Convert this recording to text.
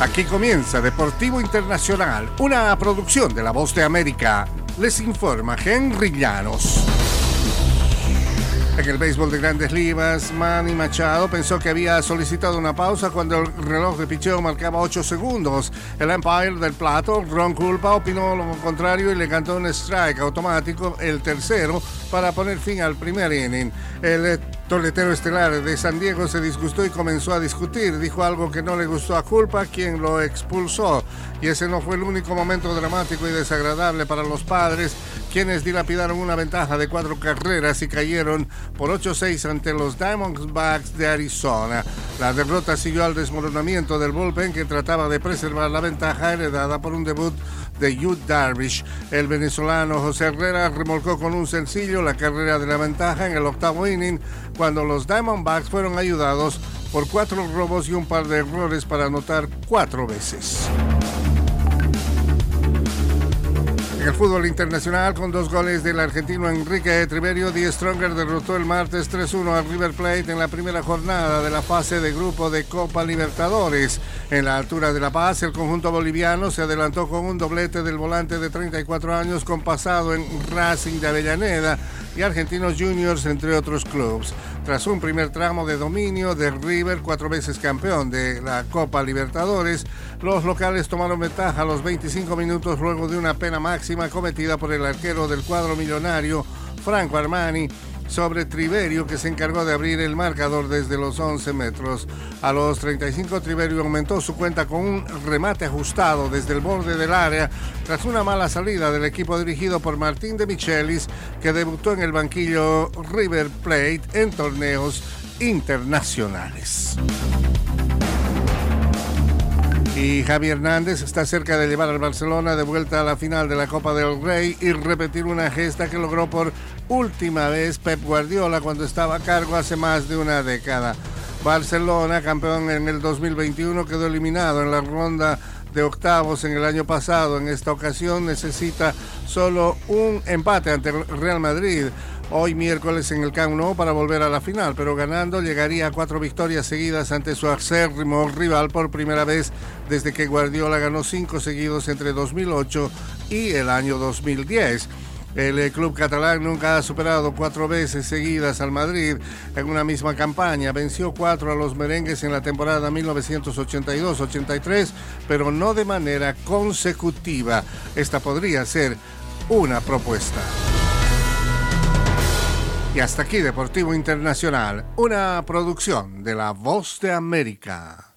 Aquí comienza Deportivo Internacional, una producción de La Voz de América. Les informa Henry Llanos. En el béisbol de grandes ligas, Manny Machado pensó que había solicitado una pausa cuando el reloj de picheo marcaba 8 segundos. El Empire del plato, Ron Culpa, opinó lo contrario y le cantó un strike automático, el tercero, para poner fin al primer inning. El toletero estelar de San Diego se disgustó y comenzó a discutir. Dijo algo que no le gustó a Culpa, quien lo expulsó. Y ese no fue el único momento dramático y desagradable para los padres, quienes dilapidaron una ventaja de cuatro carreras y cayeron por 8-6 ante los Diamondbacks de Arizona. La derrota siguió al desmoronamiento del bullpen que trataba de preservar la ventaja heredada por un debut de Hugh Darvish. El venezolano José Herrera remolcó con un sencillo la carrera de la ventaja en el octavo inning cuando los Diamondbacks fueron ayudados por cuatro robos y un par de errores para anotar cuatro veces. El fútbol internacional, con dos goles del argentino Enrique Triverio, Die Stronger derrotó el martes 3-1 al River Plate en la primera jornada de la fase de grupo de Copa Libertadores. En la altura de La Paz, el conjunto boliviano se adelantó con un doblete del volante de 34 años con pasado en Racing de Avellaneda y Argentinos Juniors, entre otros clubes. Tras un primer tramo de dominio de River, cuatro veces campeón de la Copa Libertadores, los locales tomaron ventaja a los 25 minutos luego de una pena máxima cometida por el arquero del cuadro millonario, Franco Armani, sobre Triverio que se encargó de abrir el marcador desde los 11 metros. A los 35 Triverio aumentó su cuenta con un remate ajustado desde el borde del área tras una mala salida del equipo dirigido por Martín de Michelis que debutó en el banquillo River Plate en torneos internacionales. Y Javi Hernández está cerca de llevar al Barcelona de vuelta a la final de la Copa del Rey y repetir una gesta que logró por última vez Pep Guardiola cuando estaba a cargo hace más de una década. Barcelona, campeón en el 2021, quedó eliminado en la ronda de octavos en el año pasado. En esta ocasión necesita solo un empate ante el Real Madrid hoy miércoles en el Camp Nou para volver a la final, pero ganando llegaría a cuatro victorias seguidas ante su acérrimo rival por primera vez desde que Guardiola ganó cinco seguidos entre 2008 y el año 2010. El eh, club catalán nunca ha superado cuatro veces seguidas al Madrid en una misma campaña. Venció cuatro a los merengues en la temporada 1982-83, pero no de manera consecutiva. Esta podría ser una propuesta. Y hasta aquí Deportivo Internacional, una producción de La Voz de América.